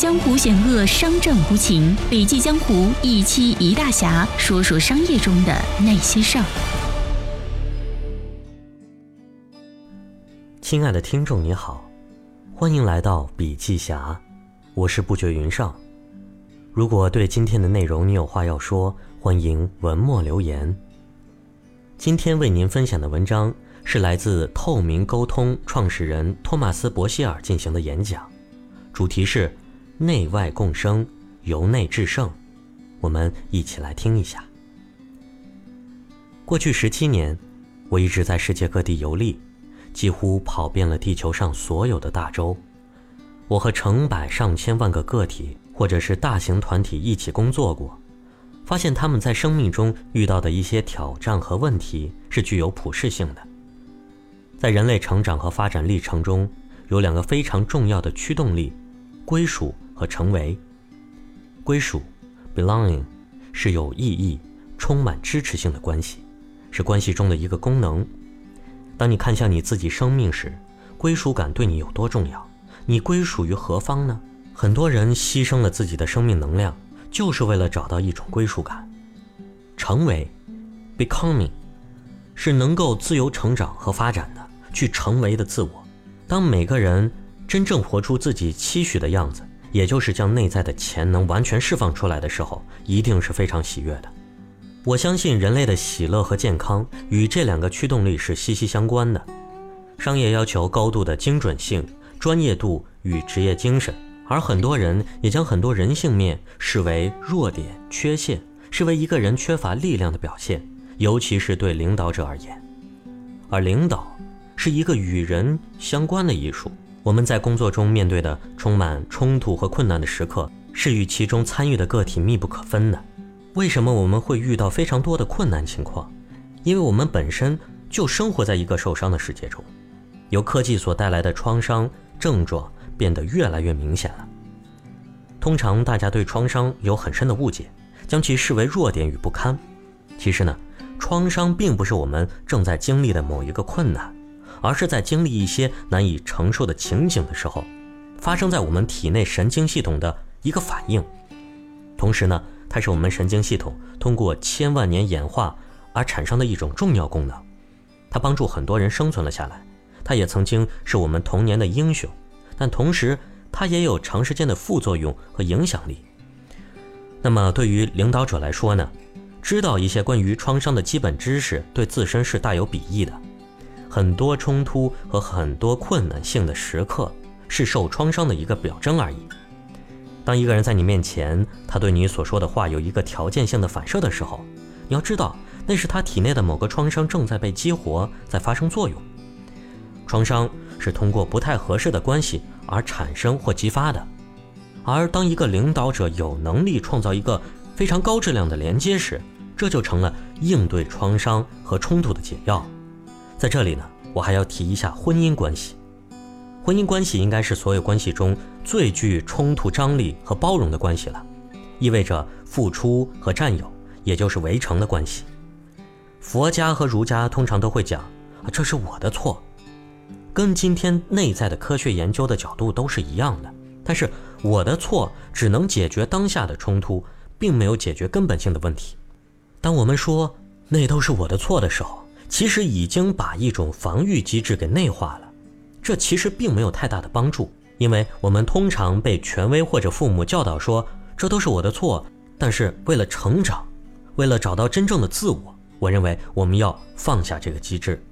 江湖险恶，商战无情。笔记江湖一期一大侠，说说商业中的那些事儿。亲爱的听众，你好，欢迎来到笔记侠，我是不觉云上。如果对今天的内容你有话要说，欢迎文末留言。今天为您分享的文章是来自透明沟通创始人托马斯·伯希尔进行的演讲，主题是内外共生，由内至胜。我们一起来听一下。过去十七年，我一直在世界各地游历，几乎跑遍了地球上所有的大洲。我和成百上千万个个体或者是大型团体一起工作过。发现他们在生命中遇到的一些挑战和问题是具有普适性的。在人类成长和发展历程中，有两个非常重要的驱动力：归属和成为。归属 （belonging） 是有意义、充满支持性的关系，是关系中的一个功能。当你看向你自己生命时，归属感对你有多重要？你归属于何方呢？很多人牺牲了自己的生命能量。就是为了找到一种归属感，成为，becoming，是能够自由成长和发展的，去成为的自我。当每个人真正活出自己期许的样子，也就是将内在的潜能完全释放出来的时候，一定是非常喜悦的。我相信人类的喜乐和健康与这两个驱动力是息息相关的。商业要求高度的精准性、专业度与职业精神。而很多人也将很多人性面视为弱点、缺陷，视为一个人缺乏力量的表现，尤其是对领导者而言。而领导是一个与人相关的艺术。我们在工作中面对的充满冲突和困难的时刻，是与其中参与的个体密不可分的。为什么我们会遇到非常多的困难情况？因为我们本身就生活在一个受伤的世界中，由科技所带来的创伤症状。变得越来越明显了。通常大家对创伤有很深的误解，将其视为弱点与不堪。其实呢，创伤并不是我们正在经历的某一个困难，而是在经历一些难以承受的情景的时候，发生在我们体内神经系统的一个反应。同时呢，它是我们神经系统通过千万年演化而产生的一种重要功能。它帮助很多人生存了下来，它也曾经是我们童年的英雄。但同时，它也有长时间的副作用和影响力。那么，对于领导者来说呢？知道一些关于创伤的基本知识，对自身是大有裨益的。很多冲突和很多困难性的时刻，是受创伤的一个表征而已。当一个人在你面前，他对你所说的话有一个条件性的反射的时候，你要知道，那是他体内的某个创伤正在被激活，在发生作用。创伤。是通过不太合适的关系而产生或激发的，而当一个领导者有能力创造一个非常高质量的连接时，这就成了应对创伤和冲突的解药。在这里呢，我还要提一下婚姻关系。婚姻关系应该是所有关系中最具冲突张力和包容的关系了，意味着付出和占有，也就是围城的关系。佛家和儒家通常都会讲，这是我的错。跟今天内在的科学研究的角度都是一样的，但是我的错只能解决当下的冲突，并没有解决根本性的问题。当我们说那都是我的错的时候，其实已经把一种防御机制给内化了。这其实并没有太大的帮助，因为我们通常被权威或者父母教导说这都是我的错。但是为了成长，为了找到真正的自我，我认为我们要放下这个机制。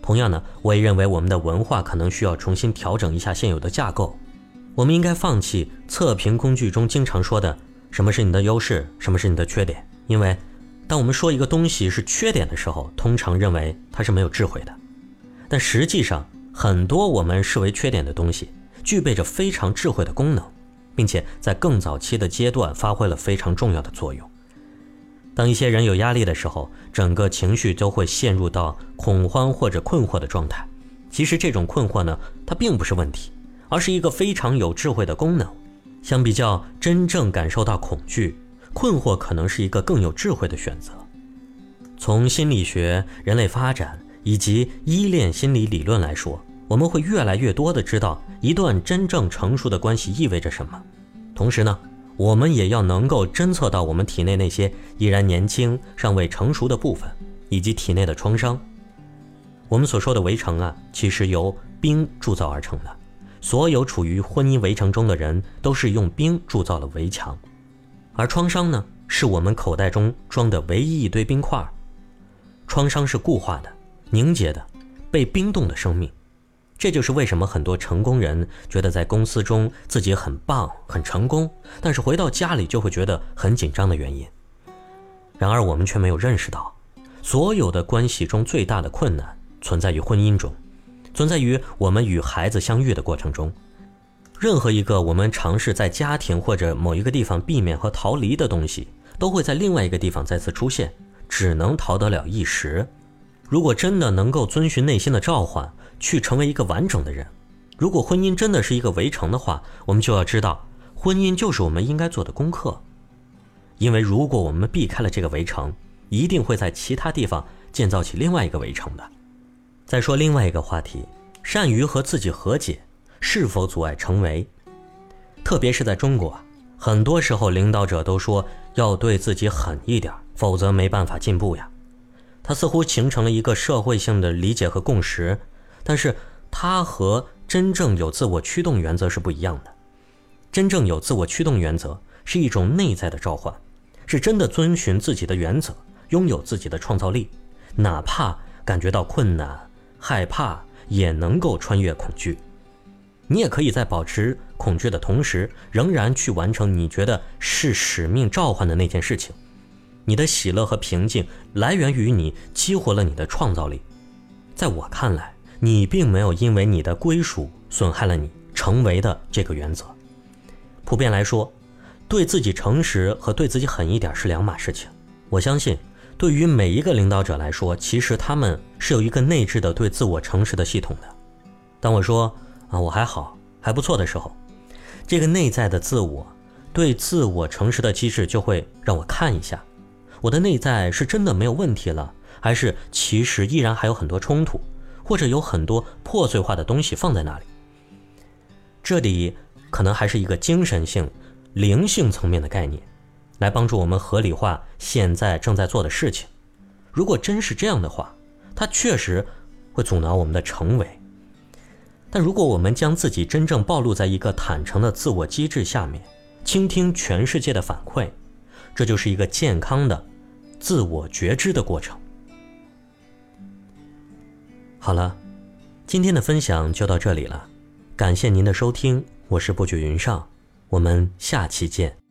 同样呢，我也认为我们的文化可能需要重新调整一下现有的架构。我们应该放弃测评工具中经常说的“什么是你的优势，什么是你的缺点”。因为，当我们说一个东西是缺点的时候，通常认为它是没有智慧的。但实际上，很多我们视为缺点的东西，具备着非常智慧的功能，并且在更早期的阶段发挥了非常重要的作用。当一些人有压力的时候，整个情绪都会陷入到恐慌或者困惑的状态。其实这种困惑呢，它并不是问题，而是一个非常有智慧的功能。相比较真正感受到恐惧，困惑可能是一个更有智慧的选择。从心理学、人类发展以及依恋心理理论来说，我们会越来越多的知道一段真正成熟的关系意味着什么。同时呢，我们也要能够侦测到我们体内那些依然年轻、尚未成熟的部分，以及体内的创伤。我们所说的围城啊，其实由冰铸造而成的。所有处于婚姻围城中的人，都是用冰铸造了围墙。而创伤呢，是我们口袋中装的唯一一堆冰块。创伤是固化的、凝结的、被冰冻的生命。这就是为什么很多成功人觉得在公司中自己很棒、很成功，但是回到家里就会觉得很紧张的原因。然而，我们却没有认识到，所有的关系中最大的困难存在于婚姻中，存在于我们与孩子相遇的过程中。任何一个我们尝试在家庭或者某一个地方避免和逃离的东西，都会在另外一个地方再次出现，只能逃得了一时。如果真的能够遵循内心的召唤，去成为一个完整的人。如果婚姻真的是一个围城的话，我们就要知道，婚姻就是我们应该做的功课。因为如果我们避开了这个围城，一定会在其他地方建造起另外一个围城的。再说另外一个话题，善于和自己和解，是否阻碍成为？特别是在中国，很多时候领导者都说要对自己狠一点，否则没办法进步呀。它似乎形成了一个社会性的理解和共识。但是，它和真正有自我驱动原则是不一样的。真正有自我驱动原则是一种内在的召唤，是真的遵循自己的原则，拥有自己的创造力，哪怕感觉到困难、害怕，也能够穿越恐惧。你也可以在保持恐惧的同时，仍然去完成你觉得是使命召唤的那件事情。你的喜乐和平静来源于你激活了你的创造力。在我看来。你并没有因为你的归属损害了你成为的这个原则。普遍来说，对自己诚实和对自己狠一点是两码事情。我相信，对于每一个领导者来说，其实他们是有一个内置的对自我诚实的系统的。当我说啊我还好还不错的时候，这个内在的自我对自我诚实的机制就会让我看一下，我的内在是真的没有问题了，还是其实依然还有很多冲突。或者有很多破碎化的东西放在那里，这里可能还是一个精神性、灵性层面的概念，来帮助我们合理化现在正在做的事情。如果真是这样的话，它确实会阻挠我们的成为。但如果我们将自己真正暴露在一个坦诚的自我机制下面，倾听全世界的反馈，这就是一个健康的自我觉知的过程。好了，今天的分享就到这里了，感谢您的收听，我是不觉云上，我们下期见。